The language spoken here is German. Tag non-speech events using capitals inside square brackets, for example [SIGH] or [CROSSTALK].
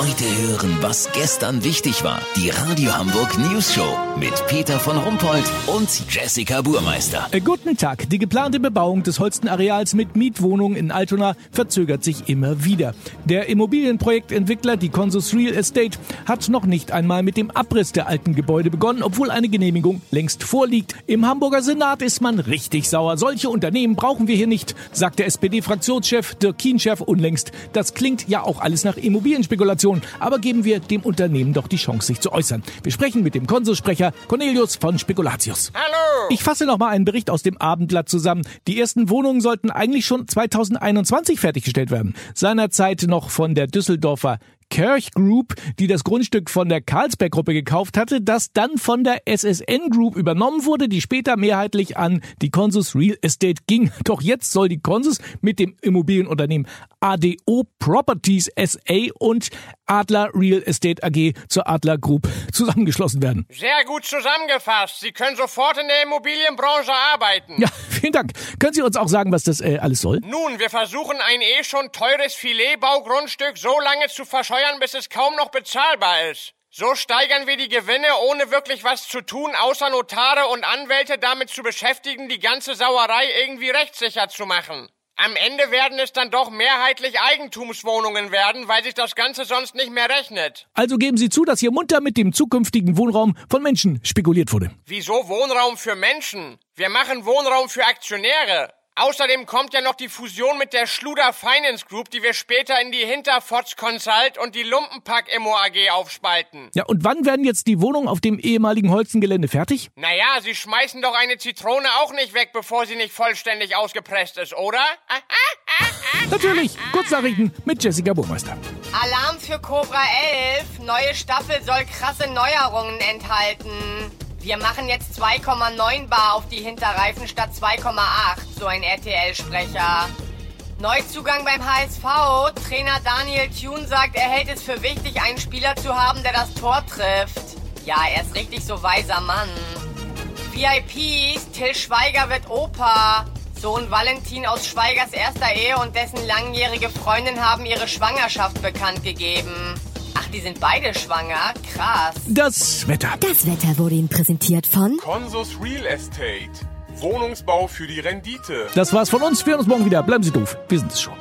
Heute hören, was gestern wichtig war. Die Radio Hamburg News Show mit Peter von Rumpold und Jessica Burmeister. Äh, guten Tag. Die geplante Bebauung des Holstenareals mit Mietwohnungen in Altona verzögert sich immer wieder. Der Immobilienprojektentwickler, die Consus Real Estate, hat noch nicht einmal mit dem Abriss der alten Gebäude begonnen, obwohl eine Genehmigung längst vorliegt. Im Hamburger Senat ist man richtig sauer. Solche Unternehmen brauchen wir hier nicht, sagt der SPD-Fraktionschef Dirk Kienchef unlängst. Das klingt ja auch alles nach Immobilienspekulation, aber geben wir dem Unternehmen doch die Chance, sich zu äußern. Wir sprechen mit dem Konsulsprecher Cornelius von Spekulatius. Hallo! Ich fasse noch mal einen Bericht aus dem Abendblatt zusammen. Die ersten Wohnungen sollten eigentlich schon 2021 fertiggestellt werden. Seinerzeit noch von der Düsseldorfer Kirch Group, die das Grundstück von der Carlsberg Gruppe gekauft hatte, das dann von der SSN Group übernommen wurde, die später mehrheitlich an die Consus Real Estate ging. [LAUGHS] Doch jetzt soll die Consus mit dem Immobilienunternehmen ADO Properties SA und Adler Real Estate AG zur Adler Group [LAUGHS] zusammengeschlossen werden. Sehr gut zusammengefasst. Sie können sofort in der Immobilienbranche arbeiten. Ja, vielen Dank. Können Sie uns auch sagen, was das äh, alles soll? Nun, wir versuchen ein eh schon teures Filetbaugrundstück so lange zu verscheuern, bis es kaum noch bezahlbar ist. So steigern wir die Gewinne, ohne wirklich was zu tun, außer Notare und Anwälte damit zu beschäftigen, die ganze Sauerei irgendwie rechtssicher zu machen. Am Ende werden es dann doch mehrheitlich Eigentumswohnungen werden, weil sich das Ganze sonst nicht mehr rechnet. Also geben Sie zu, dass hier munter mit dem zukünftigen Wohnraum von Menschen spekuliert wurde. Wieso Wohnraum für Menschen? Wir machen Wohnraum für Aktionäre. Außerdem kommt ja noch die Fusion mit der Schluder Finance Group, die wir später in die Hinterfots Consult und die Lumpenpack Immo AG aufspalten. Ja, und wann werden jetzt die Wohnungen auf dem ehemaligen Holzengelände fertig? Naja, Sie schmeißen doch eine Zitrone auch nicht weg, bevor sie nicht vollständig ausgepresst ist, oder? Natürlich. Kurznachrichten mit Jessica Burmeister. Alarm für Cobra 11. Neue Staffel soll krasse Neuerungen enthalten. Wir machen jetzt 2,9 Bar auf die Hinterreifen statt 2,8, so ein RTL-Sprecher. Neuzugang beim HSV. Trainer Daniel Thune sagt, er hält es für wichtig, einen Spieler zu haben, der das Tor trifft. Ja, er ist richtig so weiser Mann. VIPs, Till Schweiger wird Opa. Sohn Valentin aus Schweigers erster Ehe und dessen langjährige Freundin haben ihre Schwangerschaft bekannt gegeben. Ach, die sind beide schwanger? Krass. Das Wetter. Das Wetter wurde Ihnen präsentiert von Consus Real Estate. Wohnungsbau für die Rendite. Das war's von uns. Wir hören uns morgen wieder. Bleiben Sie doof. Wir sind es schon.